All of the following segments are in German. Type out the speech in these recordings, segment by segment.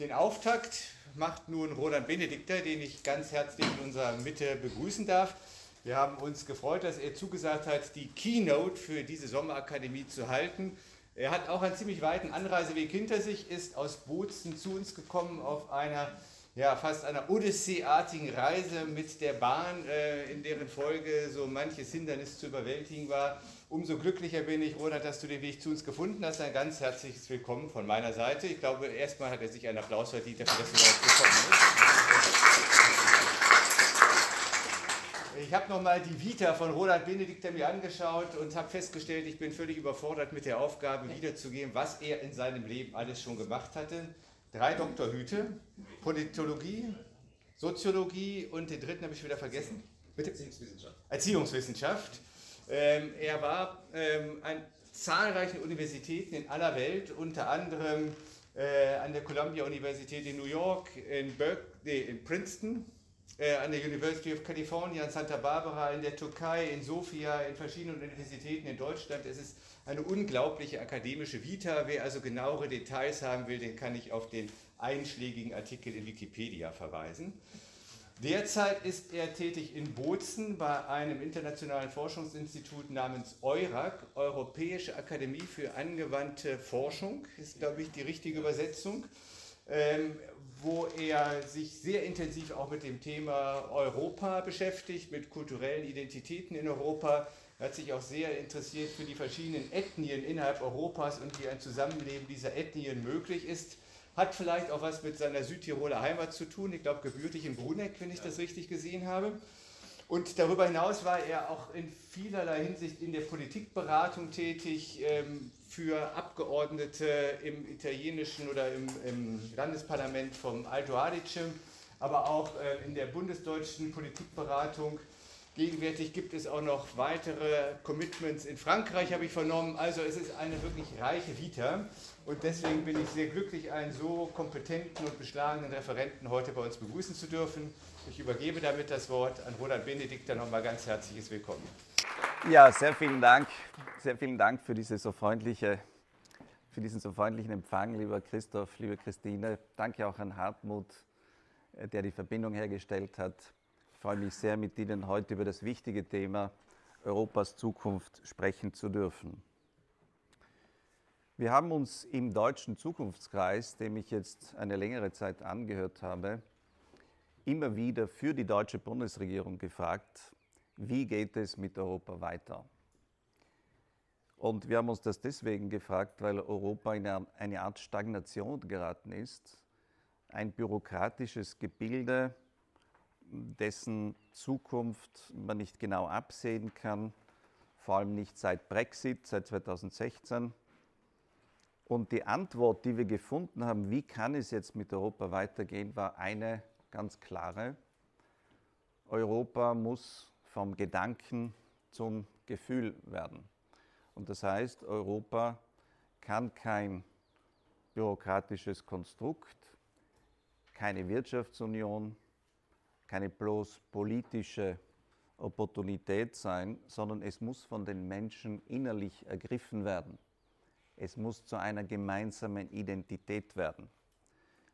Den Auftakt macht nun Roland Benedikter, den ich ganz herzlich in unserer Mitte begrüßen darf. Wir haben uns gefreut, dass er zugesagt hat, die Keynote für diese Sommerakademie zu halten. Er hat auch einen ziemlich weiten Anreiseweg hinter sich, ist aus Bozen zu uns gekommen auf einer ja, fast einer Odyssee-artigen Reise mit der Bahn, äh, in deren Folge so manches Hindernis zu überwältigen war. Umso glücklicher bin ich, Roland, dass du den Weg zu uns gefunden hast. Ein ganz herzliches Willkommen von meiner Seite. Ich glaube, erstmal hat er sich einen Applaus verdient dafür, dass du überhaupt gekommen bist. Ich habe nochmal die Vita von Roland Benedikter mir angeschaut und habe festgestellt, ich bin völlig überfordert mit der Aufgabe, wiederzugeben, was er in seinem Leben alles schon gemacht hatte drei Doktorhüte, Politologie, Soziologie und den dritten habe ich wieder vergessen. Bitte? Erziehungswissenschaft. Erziehungswissenschaft. Ähm, er war ähm, an zahlreichen Universitäten in aller Welt, unter anderem äh, an der Columbia Universität in New York, in, Berkeley, in Princeton, äh, an der University of California in Santa Barbara, in der Türkei, in Sofia, in verschiedenen Universitäten in Deutschland. Es ist eine unglaubliche akademische Vita. Wer also genauere Details haben will, den kann ich auf den einschlägigen Artikel in Wikipedia verweisen. Derzeit ist er tätig in Bozen bei einem internationalen Forschungsinstitut namens EURAC, Europäische Akademie für angewandte Forschung, ist, glaube ich, die richtige Übersetzung, ähm, wo er sich sehr intensiv auch mit dem Thema Europa beschäftigt, mit kulturellen Identitäten in Europa, er hat sich auch sehr interessiert für die verschiedenen Ethnien innerhalb Europas und wie ein Zusammenleben dieser Ethnien möglich ist. Hat vielleicht auch was mit seiner Südtiroler Heimat zu tun. Ich glaube, gebürtig in Bruneck, wenn ich das richtig gesehen habe. Und darüber hinaus war er auch in vielerlei Hinsicht in der Politikberatung tätig, ähm, für Abgeordnete im italienischen oder im, im Landesparlament vom Alto Adige, aber auch äh, in der bundesdeutschen Politikberatung Gegenwärtig gibt es auch noch weitere Commitments in Frankreich, habe ich vernommen. Also es ist eine wirklich reiche Vita. Und deswegen bin ich sehr glücklich, einen so kompetenten und beschlagenen Referenten heute bei uns begrüßen zu dürfen. Ich übergebe damit das Wort an Roland Benedikt. Dann nochmal ganz herzliches Willkommen. Ja, sehr vielen Dank. Sehr vielen Dank für, diese so freundliche, für diesen so freundlichen Empfang, lieber Christoph, liebe Christine. Danke auch an Hartmut, äh, der die Verbindung hergestellt hat. Ich freue mich sehr, mit Ihnen heute über das wichtige Thema Europas Zukunft sprechen zu dürfen. Wir haben uns im Deutschen Zukunftskreis, dem ich jetzt eine längere Zeit angehört habe, immer wieder für die deutsche Bundesregierung gefragt, wie geht es mit Europa weiter? Und wir haben uns das deswegen gefragt, weil Europa in eine Art Stagnation geraten ist, ein bürokratisches Gebilde, dessen Zukunft man nicht genau absehen kann, vor allem nicht seit Brexit, seit 2016. Und die Antwort, die wir gefunden haben, wie kann es jetzt mit Europa weitergehen, war eine ganz klare. Europa muss vom Gedanken zum Gefühl werden. Und das heißt, Europa kann kein bürokratisches Konstrukt, keine Wirtschaftsunion, keine bloß politische Opportunität sein, sondern es muss von den Menschen innerlich ergriffen werden. Es muss zu einer gemeinsamen Identität werden.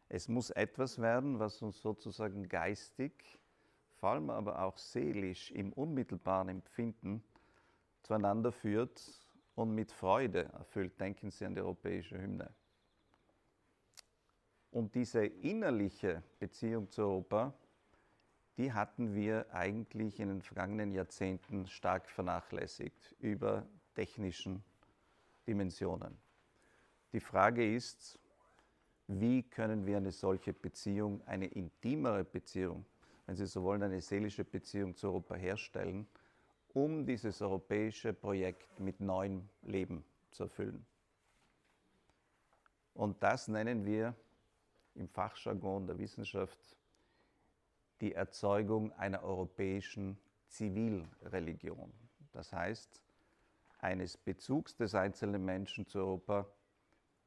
Es muss etwas werden, was uns sozusagen geistig, vor allem aber auch seelisch im unmittelbaren Empfinden zueinander führt und mit Freude erfüllt. Denken Sie an die europäische Hymne. Und diese innerliche Beziehung zu Europa, die hatten wir eigentlich in den vergangenen Jahrzehnten stark vernachlässigt über technischen Dimensionen. Die Frage ist, wie können wir eine solche Beziehung, eine intimere Beziehung, wenn Sie so wollen, eine seelische Beziehung zu Europa herstellen, um dieses europäische Projekt mit neuem Leben zu erfüllen. Und das nennen wir im Fachjargon der Wissenschaft die Erzeugung einer europäischen Zivilreligion. Das heißt, eines Bezugs des einzelnen Menschen zu Europa,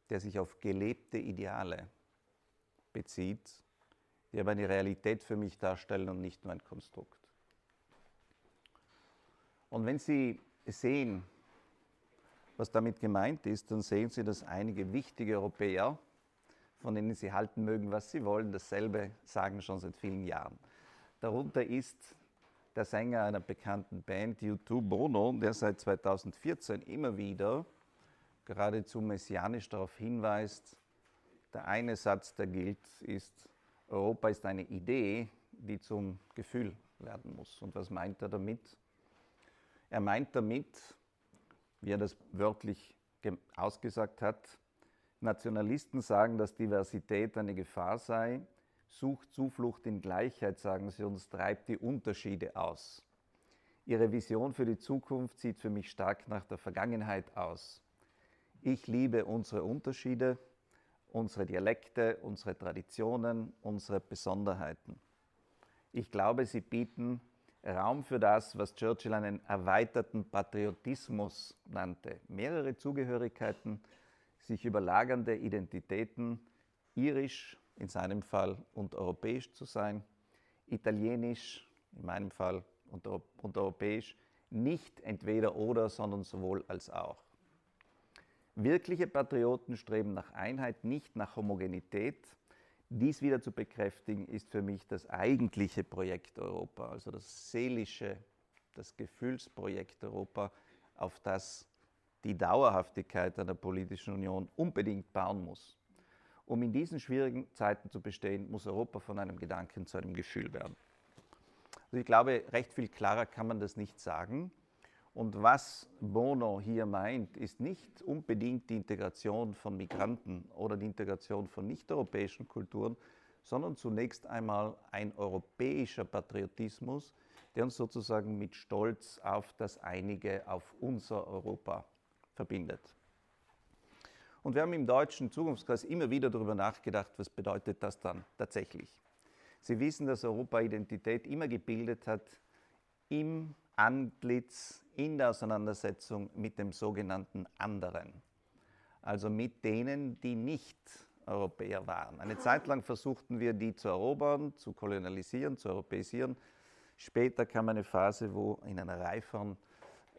der sich auf gelebte Ideale bezieht, die aber eine Realität für mich darstellen und nicht nur ein Konstrukt. Und wenn Sie sehen, was damit gemeint ist, dann sehen Sie, dass einige wichtige Europäer von denen Sie halten mögen, was Sie wollen, dasselbe sagen schon seit vielen Jahren. Darunter ist der Sänger einer bekannten Band, U2 Bono, der seit 2014 immer wieder geradezu messianisch darauf hinweist, der eine Satz, der gilt, ist, Europa ist eine Idee, die zum Gefühl werden muss. Und was meint er damit? Er meint damit, wie er das wörtlich ausgesagt hat, Nationalisten sagen, dass Diversität eine Gefahr sei, sucht Zuflucht in Gleichheit, sagen sie uns, treibt die Unterschiede aus. Ihre Vision für die Zukunft sieht für mich stark nach der Vergangenheit aus. Ich liebe unsere Unterschiede, unsere Dialekte, unsere Traditionen, unsere Besonderheiten. Ich glaube, sie bieten Raum für das, was Churchill einen erweiterten Patriotismus nannte. Mehrere Zugehörigkeiten, sich überlagernde Identitäten, irisch in seinem Fall und europäisch zu sein, italienisch in meinem Fall und, und europäisch, nicht entweder oder, sondern sowohl als auch. Wirkliche Patrioten streben nach Einheit, nicht nach Homogenität. Dies wieder zu bekräftigen, ist für mich das eigentliche Projekt Europa, also das seelische, das Gefühlsprojekt Europa, auf das die Dauerhaftigkeit einer politischen Union unbedingt bauen muss. Um in diesen schwierigen Zeiten zu bestehen, muss Europa von einem Gedanken zu einem Gefühl werden. Also ich glaube, recht viel klarer kann man das nicht sagen. Und was Bono hier meint, ist nicht unbedingt die Integration von Migranten oder die Integration von nicht-europäischen Kulturen, sondern zunächst einmal ein europäischer Patriotismus, der uns sozusagen mit Stolz auf das Einige, auf unser Europa verbindet. Und wir haben im deutschen Zukunftskreis immer wieder darüber nachgedacht, was bedeutet das dann tatsächlich. Sie wissen, dass Europa Identität immer gebildet hat im Antlitz in der Auseinandersetzung mit dem sogenannten anderen, also mit denen, die nicht Europäer waren. Eine Zeit lang versuchten wir, die zu erobern, zu kolonialisieren, zu europäisieren. Später kam eine Phase, wo in einer reiferen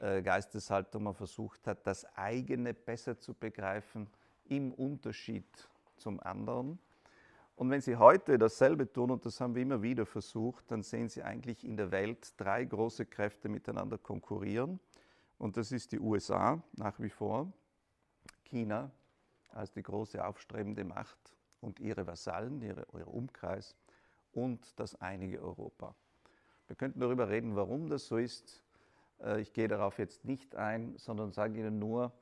äh, Geisteshaltung man versucht hat, das eigene besser zu begreifen im Unterschied zum anderen. Und wenn Sie heute dasselbe tun, und das haben wir immer wieder versucht, dann sehen Sie eigentlich in der Welt drei große Kräfte miteinander konkurrieren. Und das ist die USA nach wie vor, China als die große aufstrebende Macht und ihre Vasallen, ihre, ihr Umkreis und das einige Europa. Wir könnten darüber reden, warum das so ist. Äh, ich gehe darauf jetzt nicht ein, sondern sage Ihnen nur,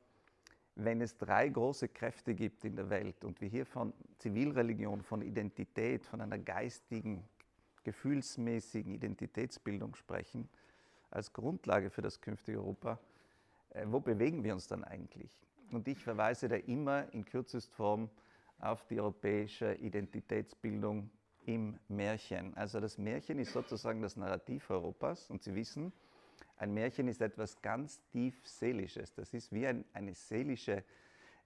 wenn es drei große Kräfte gibt in der Welt und wir hier von Zivilreligion, von Identität, von einer geistigen, gefühlsmäßigen Identitätsbildung sprechen, als Grundlage für das künftige Europa, äh, wo bewegen wir uns dann eigentlich? Und ich verweise da immer in kürzester Form auf die europäische Identitätsbildung im Märchen. Also das Märchen ist sozusagen das Narrativ Europas und Sie wissen, ein Märchen ist etwas ganz tief Seelisches. Das ist wie ein, eine seelische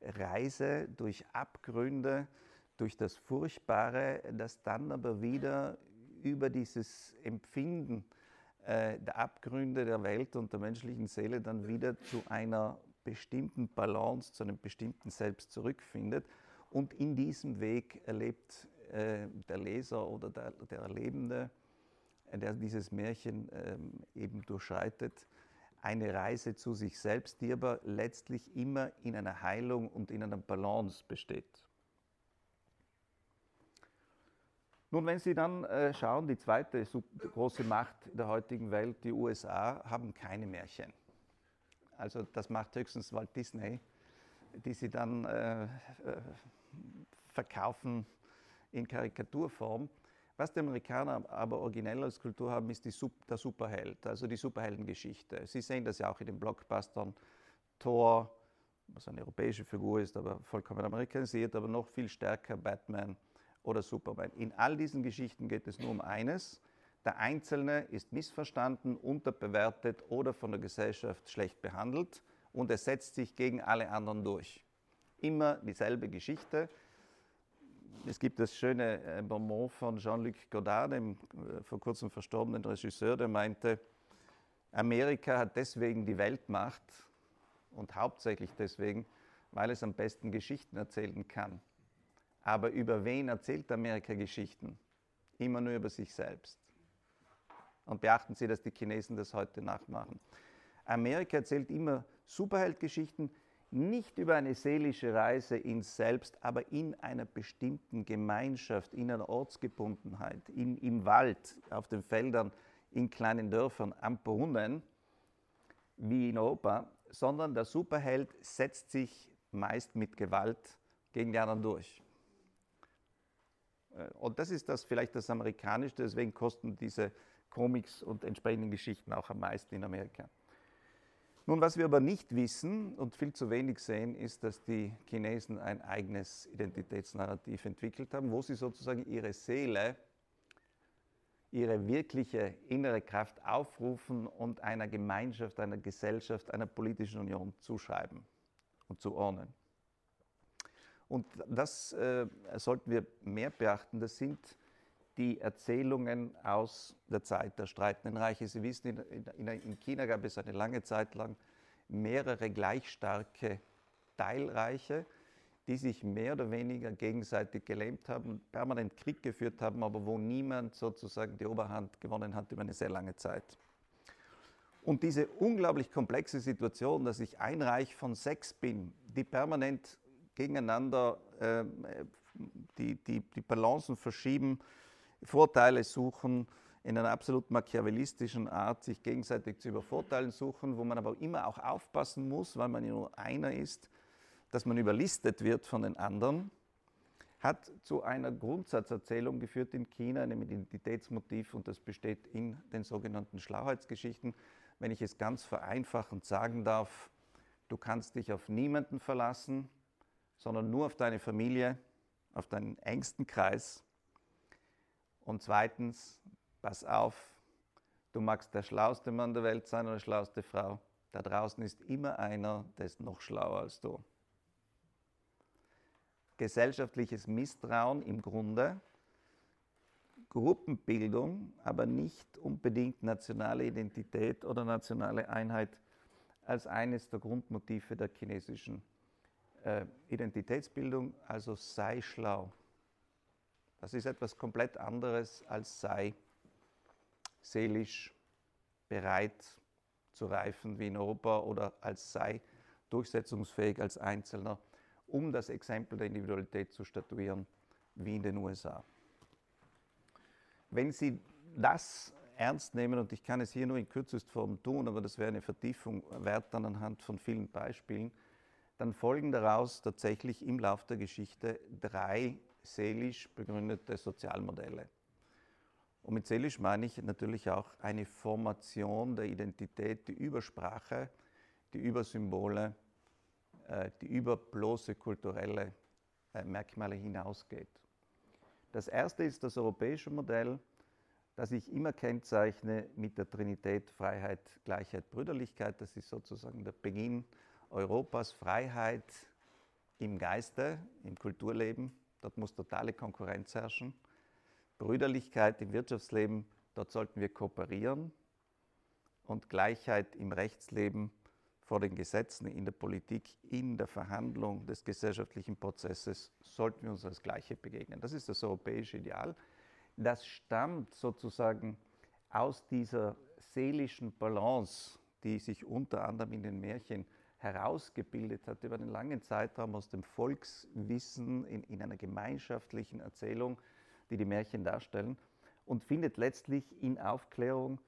Reise durch Abgründe, durch das Furchtbare, das dann aber wieder über dieses Empfinden äh, der Abgründe der Welt und der menschlichen Seele dann wieder zu einer bestimmten Balance, zu einem bestimmten Selbst zurückfindet. Und in diesem Weg erlebt äh, der Leser oder der, der Erlebende der dieses Märchen ähm, eben durchschreitet, eine Reise zu sich selbst, die aber letztlich immer in einer Heilung und in einer Balance besteht. Nun, wenn Sie dann äh, schauen, die zweite große Macht der heutigen Welt, die USA, haben keine Märchen. Also das macht höchstens Walt Disney, die sie dann äh, äh, verkaufen in Karikaturform. Was die Amerikaner aber originell als Kultur haben, ist die, der Superheld, also die Superheldengeschichte. Sie sehen das ja auch in den Blockbustern. Thor, was eine europäische Figur ist, aber vollkommen amerikanisiert, aber noch viel stärker Batman oder Superman. In all diesen Geschichten geht es nur um eines. Der Einzelne ist missverstanden, unterbewertet oder von der Gesellschaft schlecht behandelt und er setzt sich gegen alle anderen durch. Immer dieselbe Geschichte es gibt das schöne äh, Bonbon von Jean-Luc Godard, dem äh, vor kurzem verstorbenen Regisseur, der meinte, Amerika hat deswegen die Weltmacht und hauptsächlich deswegen, weil es am besten Geschichten erzählen kann. Aber über wen erzählt Amerika Geschichten? Immer nur über sich selbst. Und beachten Sie, dass die Chinesen das heute nachmachen. Amerika erzählt immer Superheldgeschichten, nicht über eine seelische Reise ins Selbst, aber in einer bestimmten Gemeinschaft, in einer Ortsgebundenheit, in, im Wald, auf den Feldern, in kleinen Dörfern, am Brunnen, wie in Europa, sondern der Superheld setzt sich meist mit Gewalt gegen die anderen durch. Äh, und das ist das vielleicht das Amerikanische, deswegen kosten diese Comics und entsprechenden Geschichten auch am meisten in Amerika. Nun, was wir aber nicht wissen und viel zu wenig sehen, ist, dass die Chinesen ein eigenes Identitätsnarrativ entwickelt haben, wo sie sozusagen ihre Seele, ihre wirkliche innere Kraft aufrufen und einer Gemeinschaft, einer Gesellschaft, einer politischen Union zuschreiben und zuordnen. Und das äh, sollten wir mehr beachten. Das sind die Erzählungen aus der Zeit der streitenden Reiche. Sie wissen, in, in, in China gab es eine lange Zeit lang mehrere gleich starke Teilreiche, die sich mehr oder weniger gegenseitig gelähmt haben, permanent Krieg geführt haben, aber wo niemand sozusagen die Oberhand gewonnen hat über eine sehr lange Zeit. Und diese unglaublich komplexe Situation, dass ich ein Reich von sechs bin, die permanent gegeneinander äh, die, die, die Balancen verschieben, Vorteile suchen, in einer absolut machiavellistischen Art sich gegenseitig zu übervorteilen suchen, wo man aber immer auch aufpassen muss, weil man ja nur einer ist, dass man überlistet wird von den anderen, hat zu einer Grundsatzerzählung geführt in China, einem Identitätsmotiv, und das besteht in den sogenannten Schlauheitsgeschichten. Wenn ich es ganz vereinfachend sagen darf, du kannst dich auf niemanden verlassen, sondern nur auf deine Familie, auf deinen engsten Kreis und zweitens, pass auf, du magst der schlauste Mann der Welt sein oder schlauste Frau. Da draußen ist immer einer, der ist noch schlauer als du. Gesellschaftliches Misstrauen im Grunde, Gruppenbildung, aber nicht unbedingt nationale Identität oder nationale Einheit als eines der Grundmotive der chinesischen äh, Identitätsbildung, also sei schlau. Das ist etwas komplett anderes als sei seelisch bereit zu reifen wie in Europa oder als sei durchsetzungsfähig als Einzelner, um das Exempel der Individualität zu statuieren wie in den USA. Wenn Sie das ernst nehmen, und ich kann es hier nur in Kürzestform tun, aber das wäre eine Vertiefung wert dann anhand von vielen Beispielen, dann folgen daraus tatsächlich im Laufe der Geschichte drei seelisch begründete Sozialmodelle. Und mit seelisch meine ich natürlich auch eine Formation der Identität, die über Sprache, die über Symbole, äh, die über bloße kulturelle äh, Merkmale hinausgeht. Das erste ist das europäische Modell, das ich immer kennzeichne mit der Trinität Freiheit, Gleichheit, Brüderlichkeit. Das ist sozusagen der Beginn Europas Freiheit im Geiste, im Kulturleben, dort muss totale Konkurrenz herrschen. Brüderlichkeit im Wirtschaftsleben, dort sollten wir kooperieren. Und Gleichheit im Rechtsleben vor den Gesetzen, in der Politik, in der Verhandlung des gesellschaftlichen Prozesses sollten wir uns als Gleiche begegnen. Das ist das europäische Ideal. Das stammt sozusagen aus dieser seelischen Balance, die sich unter anderem in den Märchen herausgebildet hat über einen langen Zeitraum aus dem Volkswissen in, in einer gemeinschaftlichen Erzählung, die die Märchen darstellen, und findet letztlich in Aufklärung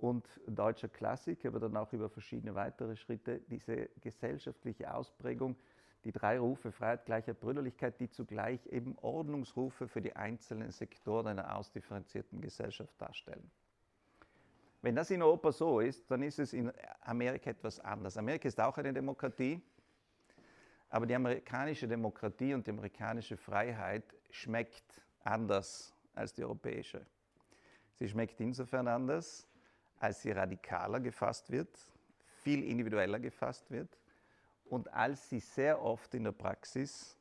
und deutscher Klassik, aber dann auch über verschiedene weitere Schritte diese gesellschaftliche Ausprägung, die drei Rufe Freiheit, Gleichheit, Brüderlichkeit, die zugleich eben Ordnungsrufe für die einzelnen Sektoren einer ausdifferenzierten Gesellschaft darstellen. Wenn das in Europa so ist, dann ist es in Amerika etwas anders. Amerika ist auch eine Demokratie, aber die amerikanische Demokratie und die amerikanische Freiheit schmeckt anders als die europäische. Sie schmeckt insofern anders, als sie radikaler gefasst wird, viel individueller gefasst wird und als sie sehr oft in der Praxis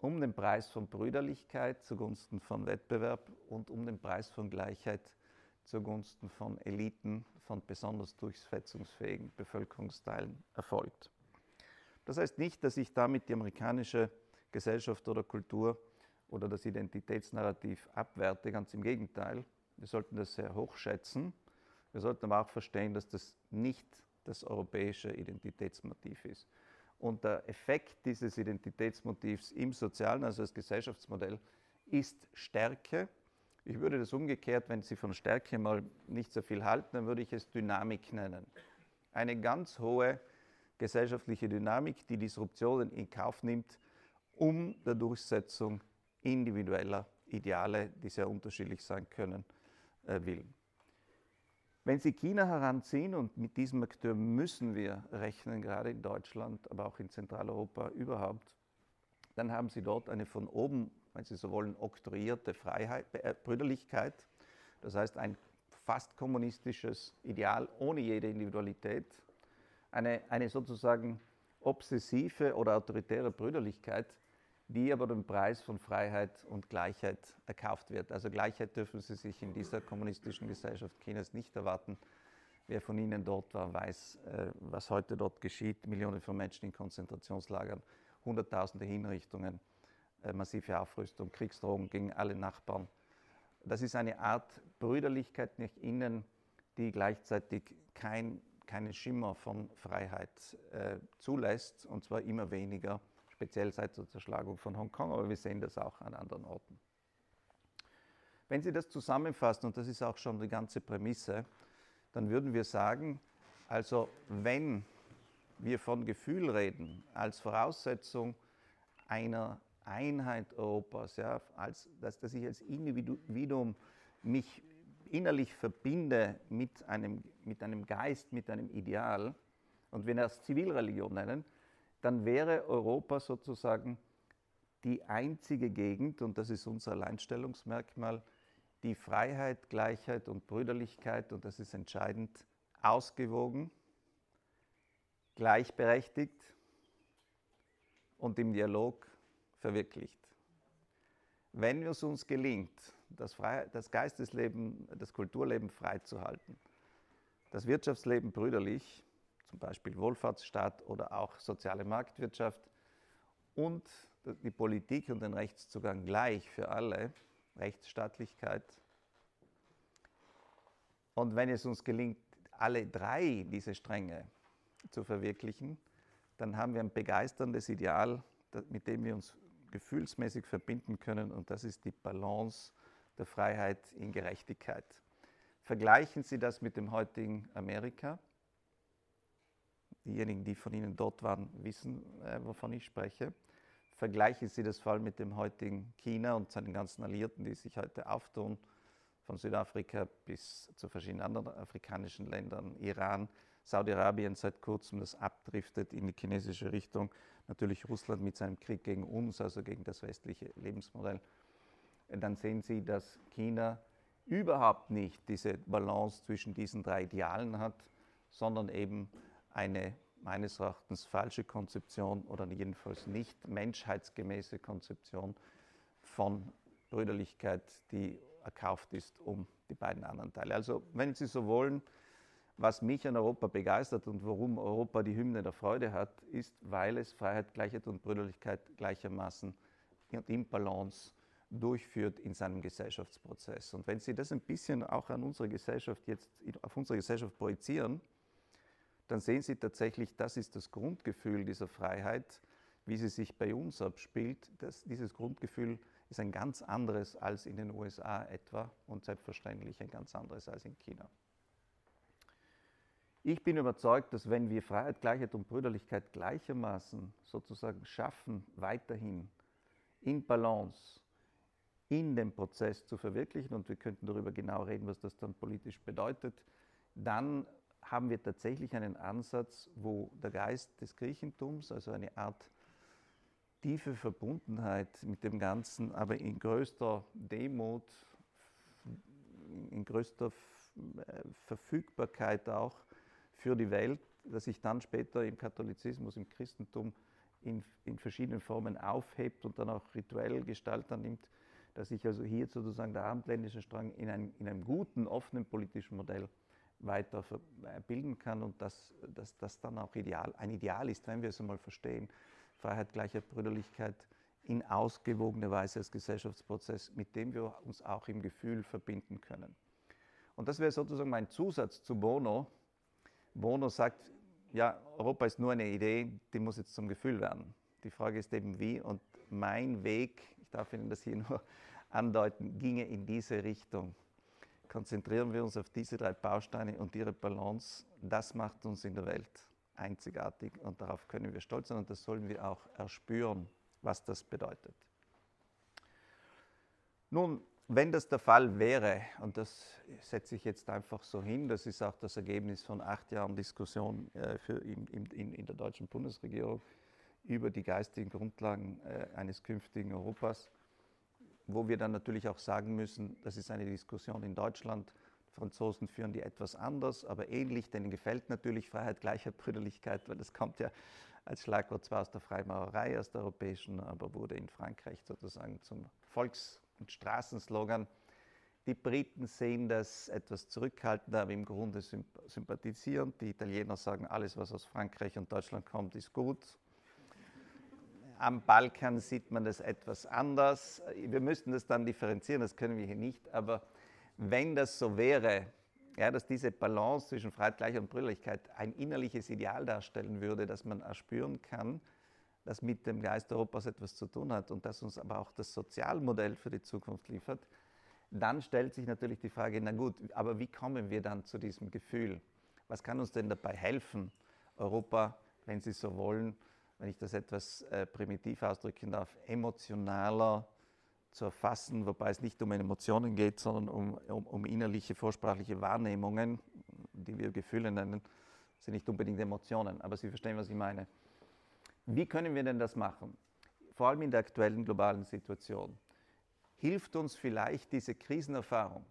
um den Preis von Brüderlichkeit zugunsten von Wettbewerb und um den Preis von Gleichheit zugunsten von Eliten, von besonders durchsetzungsfähigen Bevölkerungsteilen erfolgt. Das heißt nicht, dass ich damit die amerikanische Gesellschaft oder Kultur oder das Identitätsnarrativ abwerte, ganz im Gegenteil. Wir sollten das sehr hoch schätzen. Wir sollten aber auch verstehen, dass das nicht das europäische Identitätsmotiv ist. Und der Effekt dieses Identitätsmotivs im sozialen, also das Gesellschaftsmodell, ist Stärke. Ich würde das umgekehrt, wenn Sie von Stärke mal nicht so viel halten, dann würde ich es Dynamik nennen. Eine ganz hohe gesellschaftliche Dynamik, die Disruptionen in Kauf nimmt, um der Durchsetzung individueller Ideale, die sehr unterschiedlich sein können, äh, willen. Wenn Sie China heranziehen, und mit diesem Akteur müssen wir rechnen, gerade in Deutschland, aber auch in Zentraleuropa überhaupt, dann haben Sie dort eine von oben, wenn Sie so wollen, oktroyierte Freiheit, äh, Brüderlichkeit. Das heißt, ein fast kommunistisches Ideal ohne jede Individualität. Eine, eine sozusagen obsessive oder autoritäre Brüderlichkeit, die aber den Preis von Freiheit und Gleichheit erkauft wird. Also Gleichheit dürfen Sie sich in dieser kommunistischen Gesellschaft Chinas nicht erwarten. Wer von Ihnen dort war, weiß, äh, was heute dort geschieht. Millionen von Menschen in Konzentrationslagern, Hunderttausende Hinrichtungen, äh, massive Aufrüstung, Kriegsdrohungen gegen alle Nachbarn. Das ist eine Art Brüderlichkeit nach innen, die gleichzeitig kein, keinen Schimmer von Freiheit äh, zulässt, und zwar immer weniger speziell seit der Zerschlagung von Hongkong, aber wir sehen das auch an anderen Orten. Wenn Sie das zusammenfassen, und das ist auch schon die ganze Prämisse, dann würden wir sagen, also wenn wir von Gefühl reden als Voraussetzung einer Einheit Europas, ja, als, dass, dass ich als Individuum mich innerlich verbinde mit einem, mit einem Geist, mit einem Ideal, und wenn wir es Zivilreligion nennen, dann wäre Europa sozusagen die einzige Gegend, und das ist unser Alleinstellungsmerkmal, die Freiheit, Gleichheit und Brüderlichkeit, und das ist entscheidend, ausgewogen, gleichberechtigt und im Dialog verwirklicht. Wenn es uns gelingt, das, das Geistesleben, das Kulturleben freizuhalten, das Wirtschaftsleben brüderlich, zum Beispiel Wohlfahrtsstaat oder auch soziale Marktwirtschaft und die Politik und den Rechtszugang gleich für alle, Rechtsstaatlichkeit. Und wenn es uns gelingt, alle drei diese Stränge zu verwirklichen, dann haben wir ein begeisterndes Ideal, mit dem wir uns gefühlsmäßig verbinden können und das ist die Balance der Freiheit in Gerechtigkeit. Vergleichen Sie das mit dem heutigen Amerika diejenigen, die von Ihnen dort waren, wissen, äh, wovon ich spreche. Vergleichen Sie das vor allem mit dem heutigen China und seinen ganzen Alliierten, die sich heute auftun, von Südafrika bis zu verschiedenen anderen afrikanischen Ländern, Iran, Saudi-Arabien seit kurzem, das abdriftet in die chinesische Richtung, natürlich Russland mit seinem Krieg gegen uns, also gegen das westliche Lebensmodell. Dann sehen Sie, dass China überhaupt nicht diese Balance zwischen diesen drei Idealen hat, sondern eben eine meines Erachtens falsche Konzeption oder jedenfalls nicht menschheitsgemäße Konzeption von Brüderlichkeit, die erkauft ist um die beiden anderen Teile. Also wenn Sie so wollen, was mich an Europa begeistert und warum Europa die Hymne der Freude hat, ist, weil es Freiheit, Gleichheit und Brüderlichkeit gleichermaßen und im Balance durchführt in seinem Gesellschaftsprozess. Und wenn Sie das ein bisschen auch an unsere Gesellschaft jetzt auf unsere Gesellschaft projizieren, dann sehen Sie tatsächlich, das ist das Grundgefühl dieser Freiheit, wie sie sich bei uns abspielt. Das, dieses Grundgefühl ist ein ganz anderes als in den USA etwa und selbstverständlich ein ganz anderes als in China. Ich bin überzeugt, dass wenn wir Freiheit, Gleichheit und Brüderlichkeit gleichermaßen sozusagen schaffen, weiterhin in Balance in dem Prozess zu verwirklichen, und wir könnten darüber genau reden, was das dann politisch bedeutet, dann haben wir tatsächlich einen Ansatz, wo der Geist des Griechentums, also eine Art tiefe Verbundenheit mit dem Ganzen, aber in größter Demut, in größter äh, Verfügbarkeit auch für die Welt, dass sich dann später im Katholizismus, im Christentum in, in verschiedenen Formen aufhebt und dann auch rituell Gestalt annimmt, dass sich also hier sozusagen der abendländische Strang in, ein, in einem guten, offenen politischen Modell weiter äh, bilden kann und dass, dass das dann auch ideal, ein Ideal ist, wenn wir es einmal verstehen. Freiheit, Gleichheit, Brüderlichkeit in ausgewogener Weise als Gesellschaftsprozess, mit dem wir uns auch im Gefühl verbinden können. Und das wäre sozusagen mein Zusatz zu Bono. Bono sagt, ja, Europa ist nur eine Idee, die muss jetzt zum Gefühl werden. Die Frage ist eben wie. Und mein Weg, ich darf Ihnen das hier nur andeuten, ginge in diese Richtung. Konzentrieren wir uns auf diese drei Bausteine und ihre Balance. Das macht uns in der Welt einzigartig und darauf können wir stolz sein und das sollen wir auch erspüren, was das bedeutet. Nun, wenn das der Fall wäre, und das setze ich jetzt einfach so hin, das ist auch das Ergebnis von acht Jahren Diskussion äh, in, in, in, der deutschen Bundesregierung über die geistigen Grundlagen äh, eines künftigen Europas, wo wir dann natürlich auch sagen müssen, das ist eine Diskussion in Deutschland. Franzosen führen die etwas anders, aber ähnlich, denen gefällt natürlich Freiheit, Gleichheit, Brüderlichkeit, weil das kommt ja als Schlagwort zwar aus der Freimaurerei, aus der europäischen, aber wurde in Frankreich sozusagen zum Volks- und Straßenslogan. Die Briten sehen das etwas zurückhaltender, aber im Grunde sympathisierend. Die Italiener sagen, alles, was aus Frankreich und Deutschland kommt, ist gut. Am Balkan sieht man das etwas anders. Wir müssten das dann differenzieren, das können wir hier nicht. Aber wenn das so wäre, ja, dass diese Balance zwischen Freiheit, Gleichheit und Brüderlichkeit ein innerliches Ideal darstellen würde, das man erspüren kann, das mit dem Geist Europas etwas zu tun hat und das uns aber auch das Sozialmodell für die Zukunft liefert, dann stellt sich natürlich die Frage, na gut, aber wie kommen wir dann zu diesem Gefühl? Was kann uns denn dabei helfen, Europa, wenn Sie so wollen, wenn ich das etwas äh, primitiv ausdrücken darf, emotionaler zu erfassen, wobei es nicht um Emotionen geht, sondern um, um, um innerliche, vorsprachliche Wahrnehmungen, die wir Gefühle nennen, sind nicht unbedingt Emotionen, aber Sie verstehen, was ich meine. Wie können wir denn das machen? Vor allem in der aktuellen globalen Situation. Hilft uns vielleicht diese Krisenerfahrung?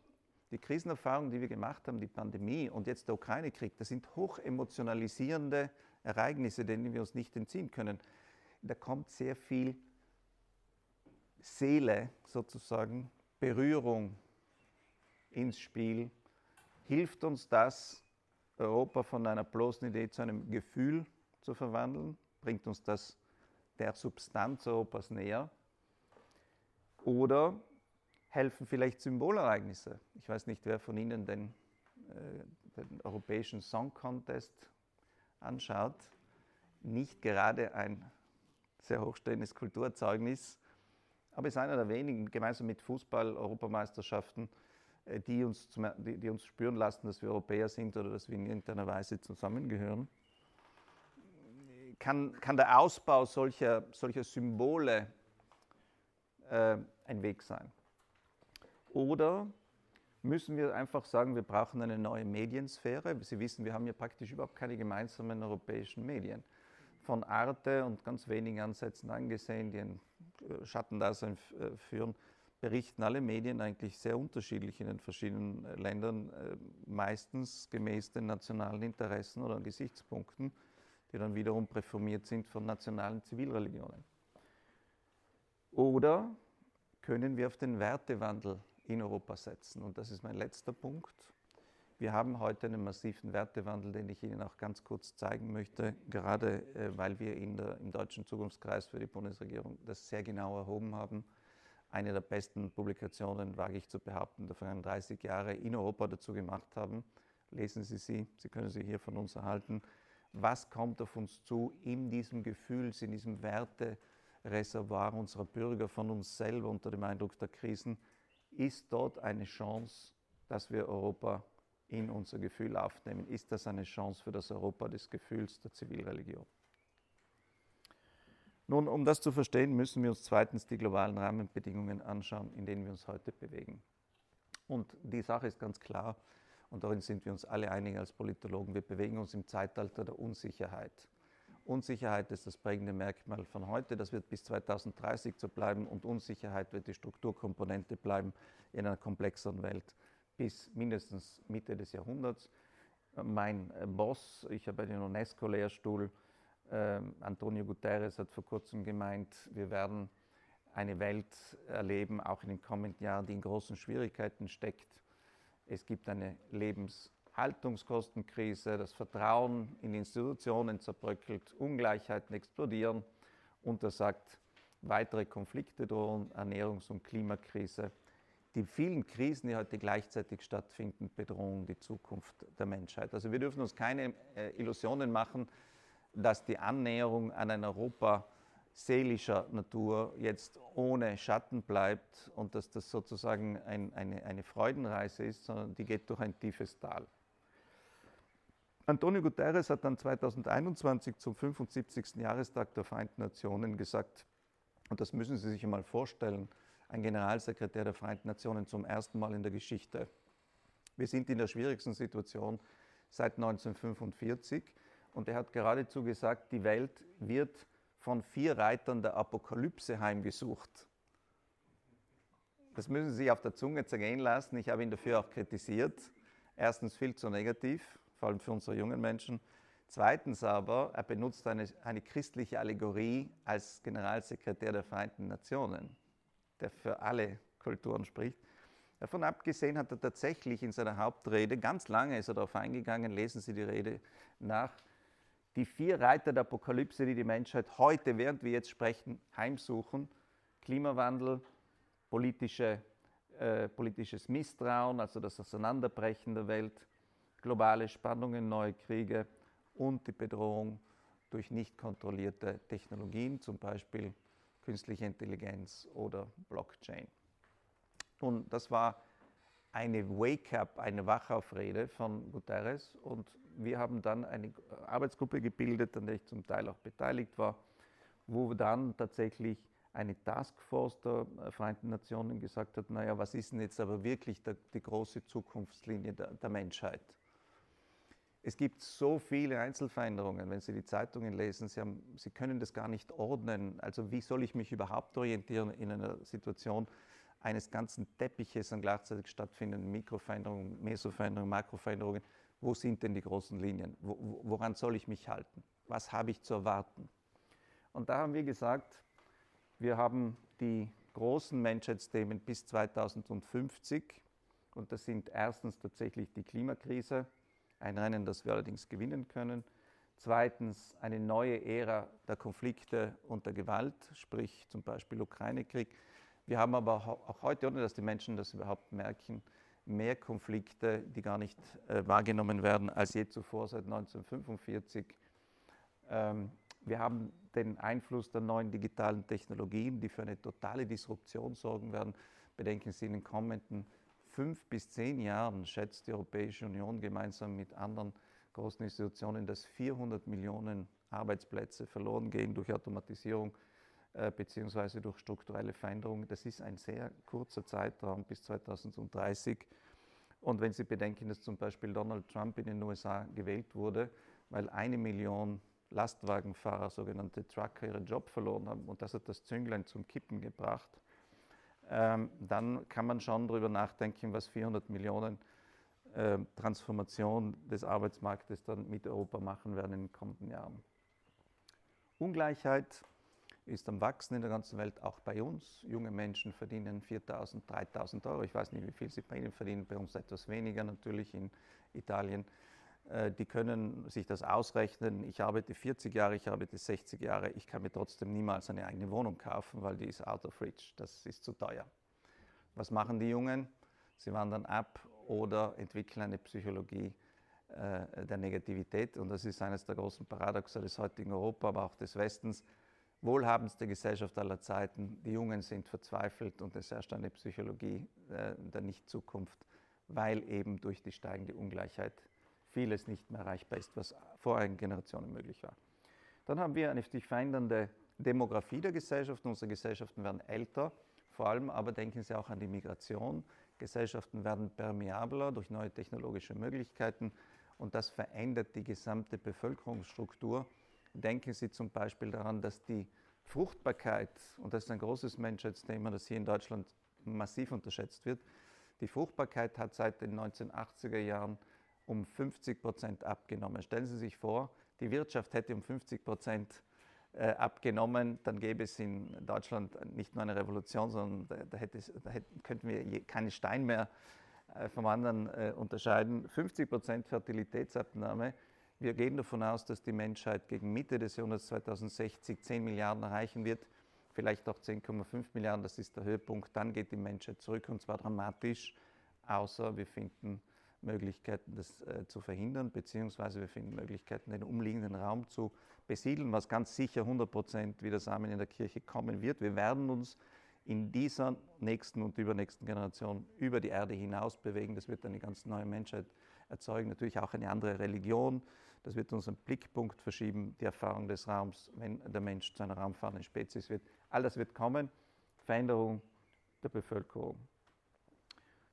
Die Krisenerfahrung, die wir gemacht haben, die Pandemie und jetzt der Ukraine-Krieg, das sind hochemotionalisierende Ereignisse, denen wir uns nicht entziehen können. Da kommt sehr viel Seele sozusagen, Berührung ins Spiel. Hilft uns das, Europa von einer bloßen Idee zu einem Gefühl zu verwandeln? Bringt uns das der Substanz Europas näher? Oder helfen vielleicht Symbolereignisse? Ich weiß nicht, wer von Ihnen den, äh, den Europäischen Song Contest anschaut. Nicht gerade ein sehr hochstehendes Kulturzeugnis aber es ist einer der wenigen, gemeinsam mit Fußball-Europameisterschaften, äh, die uns, die, die, uns spüren lassen, dass wir Europäer sind oder dass wir in irgendeiner Weise zusammengehören. Kann, kann der Ausbau solcher, solcher Symbole äh, ein Weg sein? Oder müssen wir einfach sagen, wir brauchen eine neue Mediensphäre? Sie wissen, wir haben ja praktisch überhaupt keine gemeinsamen europäischen Medien. Von Arte und ganz wenigen Ansätzen angesehen, die ein Schattendasein äh, führen, berichten alle Medien eigentlich sehr unterschiedlich in den verschiedenen äh, Ländern, äh, meistens gemäß den nationalen Interessen oder Gesichtspunkten, die dann wiederum präformiert sind von nationalen Zivilreligionen. Oder können wir auf den Wertewandel in Europa setzen? Und das ist mein letzter Punkt. Wir haben heute einen massiven Wertewandel, den ich Ihnen auch ganz kurz zeigen möchte, gerade äh, weil wir der, im Deutschen Zukunftskreis für die Bundesregierung das sehr genau erhoben haben. Eine der besten Publikationen, wage ich zu behaupten, der vergangenen 30 Jahre in Europa dazu gemacht haben. Lesen Sie sie, Sie können sie hier von uns erhalten. Was kommt auf uns zu in diesem Gefühl, in diesem Wertereservoir unserer Bürger, von uns selber unter dem Eindruck der Krisen? Ist dort eine Chance, dass wir Europa in unser Gefühl aufnehmen, ist das eine Chance für das Europa des Gefühls der Zivilreligion. Nun, um das zu verstehen, müssen wir uns zweitens die globalen Rahmenbedingungen anschauen, in denen wir uns heute bewegen. Und die Sache ist ganz klar, und darin sind wir uns alle einig als Politologen, wir bewegen uns im Zeitalter der Unsicherheit. Unsicherheit ist das prägende Merkmal von heute, das wird bis 2030 so bleiben und Unsicherheit wird die Strukturkomponente bleiben in einer komplexeren Welt bis mindestens Mitte des Jahrhunderts. Mein äh, Boss, ich habe einen UNESCO-Lehrstuhl, äh, Antonio Guterres hat vor kurzem gemeint, wir werden eine Welt erleben, auch in den kommenden Jahren, die in großen Schwierigkeiten steckt. Es gibt eine Lebenshaltungskostenkrise, das Vertrauen in Institutionen zerbröckelt, Ungleichheiten explodieren und er sagt, weitere Konflikte drohen, Ernährungs- und Klimakrise. Die vielen Krisen, die heute gleichzeitig stattfinden, bedrohen die Zukunft der Menschheit. Also wir dürfen uns keine äh, Illusionen machen, dass die Annäherung an ein Europa seelischer Natur jetzt ohne Schatten bleibt und dass das sozusagen ein, eine, eine Freudenreise ist, sondern die geht durch ein tiefes Tal. Antonio Guterres hat dann 2021 zum 75. Jahrestag der Vereinten Nationen gesagt, und das müssen Sie sich einmal vorstellen, ein Generalsekretär der Vereinten Nationen zum ersten Mal in der Geschichte. Wir sind in der schwierigsten Situation seit 1945 und er hat geradezu gesagt, die Welt wird von vier Reitern der Apokalypse heimgesucht. Das müssen Sie sich auf der Zunge zergehen lassen. Ich habe ihn dafür auch kritisiert. Erstens viel zu negativ, vor allem für unsere jungen Menschen. Zweitens aber, er benutzt eine, eine christliche Allegorie als Generalsekretär der Vereinten Nationen, der für alle Kulturen spricht. Davon abgesehen hat er tatsächlich in seiner Hauptrede, ganz lange ist er darauf eingegangen, lesen Sie die Rede nach, die vier Reiter der Apokalypse, die die Menschheit heute, während wir jetzt sprechen, heimsuchen. Klimawandel, politische, äh, politisches Misstrauen, also das Auseinanderbrechen der Welt, globale Spannungen, neue Kriege und die Bedrohung durch nicht kontrollierte Technologien, zum Beispiel künstliche Intelligenz oder Blockchain. Und das war eine Wake-up, eine Wachaufrede von Guterres und wir haben dann eine Arbeitsgruppe gebildet, an der ich zum Teil auch beteiligt war, wo dann tatsächlich eine Taskforce der Vereinten Nationen gesagt hat, naja, was ist denn jetzt aber wirklich der, die große Zukunftslinie der, der Menschheit? Es gibt so viele Einzelveränderungen, wenn Sie die Zeitungen lesen, Sie, haben, Sie können das gar nicht ordnen. Also wie soll ich mich überhaupt orientieren in einer Situation eines ganzen Teppiches an gleichzeitig stattfindenden Mikroveränderungen, Mesoveränderungen, Makroveränderungen? wo sind denn die großen Linien? woran soll ich mich halten? Was habe ich zu erwarten? Und da haben wir gesagt, wir haben die großen Menschheitsthemen bis 2050 und das sind erstens tatsächlich die Klimakrise, ein Rennen, das wir allerdings gewinnen können. Zweitens eine neue Ära der Konflikte und der Gewalt, sprich zum Beispiel Ukraine-Krieg. Wir haben aber auch heute, ohne dass die Menschen das überhaupt merken, mehr Konflikte, die gar nicht äh, wahrgenommen werden als je zuvor seit 1945. Ähm, wir haben den Einfluss der neuen digitalen Technologien, die für eine totale Disruption sorgen werden. Bedenken Sie, in den kommenden fünf bis zehn Jahren schätzt die Europäische Union gemeinsam mit anderen großen Institutionen, dass 400 Millionen Arbeitsplätze verloren gehen durch Automatisierung beziehungsweise durch strukturelle Veränderungen. Das ist ein sehr kurzer Zeitraum bis 2030. Und wenn Sie bedenken, dass zum Beispiel Donald Trump in den USA gewählt wurde, weil eine Million Lastwagenfahrer, sogenannte Trucker, ihren Job verloren haben und das hat das Zünglein zum Kippen gebracht, ähm, dann kann man schon darüber nachdenken, was 400 Millionen äh, Transformation des Arbeitsmarktes dann mit Europa machen werden in den kommenden Jahren. Ungleichheit ist am Wachsen in der ganzen Welt, auch bei uns. Junge Menschen verdienen 4.000, 3.000 Euro. Ich weiß nicht, wie viel sie bei Ihnen verdienen, bei uns etwas weniger natürlich in Italien. Äh, die können sich das ausrechnen. Ich arbeite 40 Jahre, ich arbeite 60 Jahre. Ich kann mir trotzdem niemals eine eigene Wohnung kaufen, weil die ist out of reach. Das ist zu teuer. Was machen die Jungen? Sie wandern ab oder entwickeln eine Psychologie äh, der Negativität. Und das ist eines der großen Paradoxe des heutigen Europa, aber auch des Westens wohlhabendste Gesellschaft aller Zeiten. Die Jungen sind verzweifelt und es herrscht eine Psychologie äh, der Nichtzukunft, weil eben durch die steigende Ungleichheit vieles nicht mehr erreichbar ist, was vor einigen Generationen möglich war. Dann haben wir eine sich verändernde Demografie der Gesellschaft. Unsere Gesellschaften werden älter, vor allem aber denken Sie auch an die Migration. Gesellschaften werden permeabler durch neue technologische Möglichkeiten und das verändert die gesamte Bevölkerungsstruktur Denken Sie zum Beispiel daran, dass die Fruchtbarkeit, und das ist ein großes Menschheitsthema, das hier in Deutschland massiv unterschätzt wird, die Fruchtbarkeit hat seit den 1980er Jahren um 50 Prozent abgenommen. Stellen Sie sich vor, die Wirtschaft hätte um 50 Prozent äh, abgenommen, dann gäbe es in Deutschland nicht nur eine Revolution, sondern da, hätte, da hätten, könnten wir keinen Stein mehr äh, vom anderen äh, unterscheiden. 50 Prozent Fertilitätsabnahme wir gehen davon aus, dass die Menschheit gegen Mitte des Jahrhunderts 2060 10 Milliarden erreichen wird. vielleicht auch 10,5 Milliarden, das ist der Höhepunkt. Dann geht die Menschheit zurück und zwar dramatisch, außer wir finden Möglichkeiten, das äh, zu verhindern, beziehungsweise wir finden Möglichkeiten, den umliegenden Raum zu besiedeln, was ganz sicher 100 Prozent wie der Samen in der Kirche kommen wird. Wir werden uns in dieser nächsten und übernächsten Generation über die Erde hinaus bewegen. Das wird eine ganz neue Menschheit erzeugen, natürlich auch eine andere Religion. Das wird unseren Blickpunkt verschieben, die Erfahrung des Raums, wenn der Mensch zu einer raumfahrenden Spezies wird. All das wird kommen. Veränderung der Bevölkerung.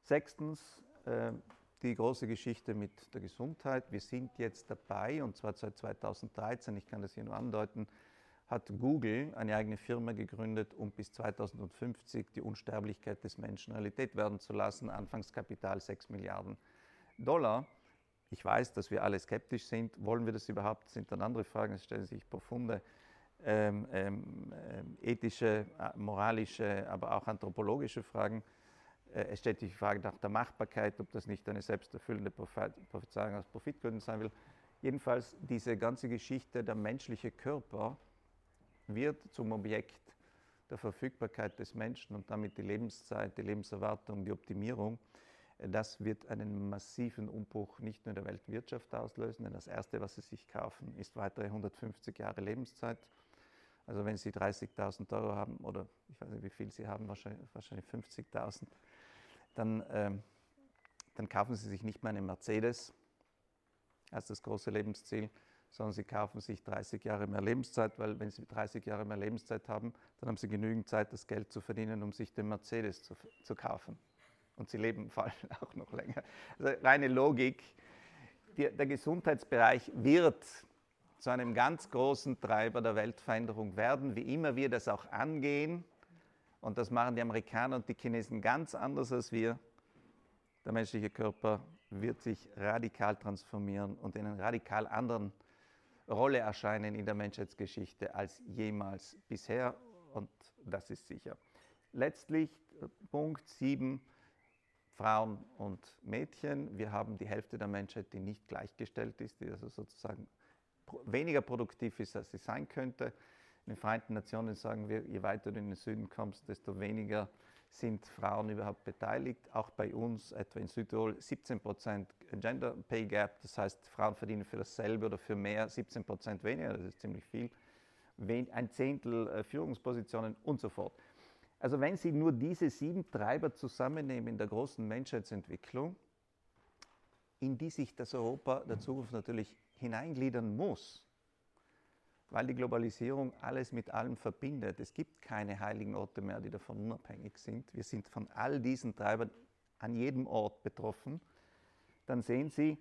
Sechstens, äh, die große Geschichte mit der Gesundheit. Wir sind jetzt dabei, und zwar seit 2013, ich kann das hier nur andeuten, hat Google eine eigene Firma gegründet, um bis 2050 die Unsterblichkeit des Menschen Realität werden zu lassen. Anfangskapital 6 Milliarden Dollar. Ich weiß, dass wir alle skeptisch sind. Wollen wir das überhaupt? Sind dann andere Fragen. Es stellen sich profunde ähm, ähm, äh, ethische, äh, moralische, aber auch anthropologische Fragen. Äh, es stellt sich die Frage nach der Machbarkeit, ob das nicht eine selbsterfüllende Prophezeiung aus Profitgründen sein will. Jedenfalls diese ganze Geschichte, der menschliche Körper wird zum Objekt der Verfügbarkeit des Menschen und damit die Lebenszeit, die Lebenserwartung, die Optimierung. Das wird einen massiven Umbruch nicht nur in der Weltwirtschaft auslösen, denn das Erste, was Sie sich kaufen, ist weitere 150 Jahre Lebenszeit. Also wenn Sie 30.000 Euro haben oder ich weiß nicht, wie viel Sie haben, wahrscheinlich, wahrscheinlich 50.000, dann, ähm, dann kaufen Sie sich nicht mehr einen Mercedes als das große Lebensziel, sondern Sie kaufen sich 30 Jahre mehr Lebenszeit, weil wenn Sie 30 Jahre mehr Lebenszeit haben, dann haben Sie genügend Zeit, das Geld zu verdienen, um sich den Mercedes zu, zu kaufen. Und Sie leben vor allem auch noch länger. Also reine Logik. Die, der Gesundheitsbereich wird zu einem ganz großen Treiber der Weltveränderung werden, wie immer wir das auch angehen. Und das machen die Amerikaner und die Chinesen ganz anders als wir. Der menschliche Körper wird sich radikal transformieren und in einer radikal anderen Rolle erscheinen in der Menschheitsgeschichte als jemals bisher. Und das ist sicher. Letztlich Punkt 7, Frauen und Mädchen. Wir haben die Hälfte der Menschheit, die nicht gleichgestellt ist, die also sozusagen weniger produktiv ist, als sie sein könnte. In den Vereinten Nationen sagen wir, je weiter du in den Süden kommst, desto weniger sind Frauen überhaupt beteiligt. Auch bei uns, etwa in Südtirol, 17 Prozent Gender Pay Gap. Das heißt, Frauen verdienen für dasselbe oder für mehr 17 Prozent weniger. Das ist ziemlich viel. Ein Zehntel äh, Führungspositionen und so fort. Also wenn Sie nur diese sieben Treiber zusammennehmen in der großen Menschheitsentwicklung, in die sich das Europa der Zukunft natürlich hineingliedern muss, weil die Globalisierung alles mit allem verbindet. Es gibt keine heiligen Orte mehr, die davon unabhängig sind. Wir sind von all diesen Treibern an jedem Ort betroffen. Dann sehen Sie,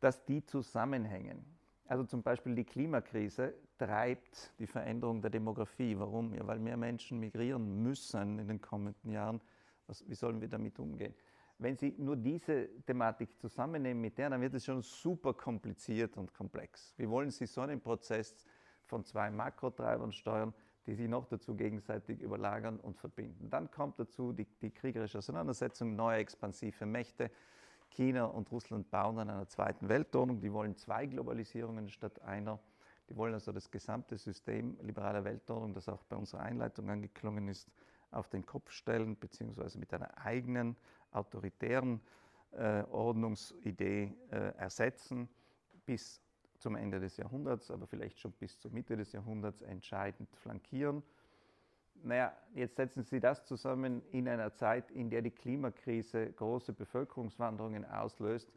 dass die zusammenhängen. Also zum Beispiel die Klimakrise treibt die Veränderung der Demografie. Warum? Ja, weil mehr Menschen migrieren müssen in den kommenden Jahren. Was, wie sollen wir damit umgehen? Wenn Sie nur diese Thematik zusammennehmen mit der, dann wird es schon super kompliziert und komplex. Wie wollen Sie so einen Prozess von zwei Makrotreibern steuern, die sich noch dazu gegenseitig überlagern und verbinden? Dann kommt dazu die, die kriegerische Auseinandersetzung, neue expansive Mächte. China und Russland bauen an einer zweiten Weltordnung. Die wollen zwei Globalisierungen statt einer. Die wollen also das gesamte System liberaler Weltordnung, das auch bei unserer Einleitung angeklungen ist, auf den Kopf stellen, beziehungsweise mit einer eigenen autoritären äh, Ordnungsidee äh, ersetzen, bis zum Ende des Jahrhunderts, aber vielleicht schon bis zur Mitte des Jahrhunderts entscheidend flankieren. Naja, jetzt setzen Sie das zusammen in einer Zeit, in der die Klimakrise große Bevölkerungswanderungen auslöst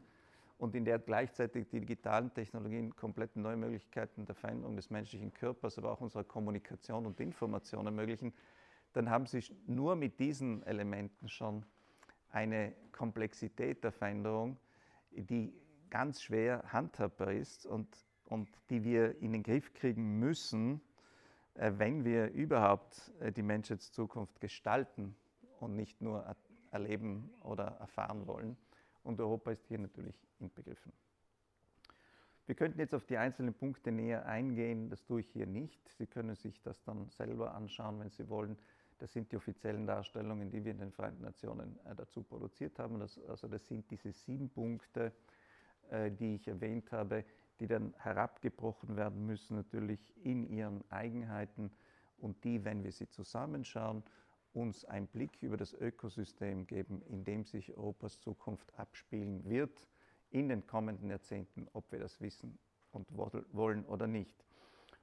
und in der gleichzeitig die digitalen Technologien komplett neue Möglichkeiten der Veränderung des menschlichen Körpers, aber auch unserer Kommunikation und Information ermöglichen, dann haben Sie nur mit diesen Elementen schon eine Komplexität der Veränderung, die ganz schwer handhabbar ist und, und die wir in den Griff kriegen müssen, wenn wir überhaupt äh, die Menschheitszukunft gestalten und nicht nur erleben oder erfahren wollen. Und Europa ist hier natürlich inbegriffen. Wir könnten jetzt auf die einzelnen Punkte näher eingehen, das tue ich hier nicht. Sie können sich das dann selber anschauen, wenn Sie wollen. Das sind die offiziellen Darstellungen, die wir in den Vereinten Nationen äh, dazu produziert haben. Das, also das sind diese sieben Punkte, äh, die ich erwähnt habe, die dann herabgebrochen werden müssen, natürlich in ihren Eigenheiten und die, wenn wir sie zusammenschauen, uns einen Blick über das Ökosystem geben, in dem sich Europas Zukunft abspielen wird in den kommenden Jahrzehnten, ob wir das wissen und wollen oder nicht.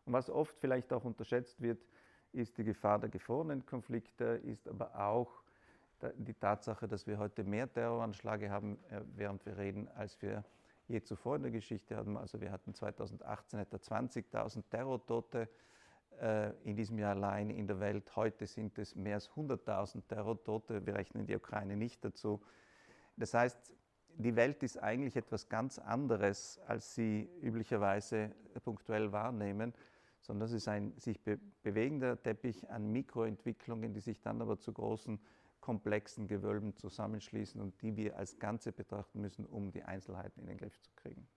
Und was oft vielleicht auch unterschätzt wird, ist die Gefahr der gefrorenen Konflikte, ist aber auch die Tatsache, dass wir heute mehr Terroranschläge haben, äh, während wir reden, als wir je zuvor in der Geschichte hatten. Also wir hatten 2018 etwa 20.000 Terrortote äh, in diesem Jahr allein in der Welt. Heute sind es mehr als 100.000 Terrortote. Wir rechnen die Ukraine nicht dazu. Das heißt, die Welt ist eigentlich etwas ganz anderes, als sie üblicherweise punktuell wahrnehmen, sondern das ist ein sich be bewegender Teppich an Mikroentwicklungen, die sich dann aber zu großen komplexen Gewölben zusammenschließen und die wir als Ganze betrachten müssen, um die Einzelheiten in den Griff zu kriegen.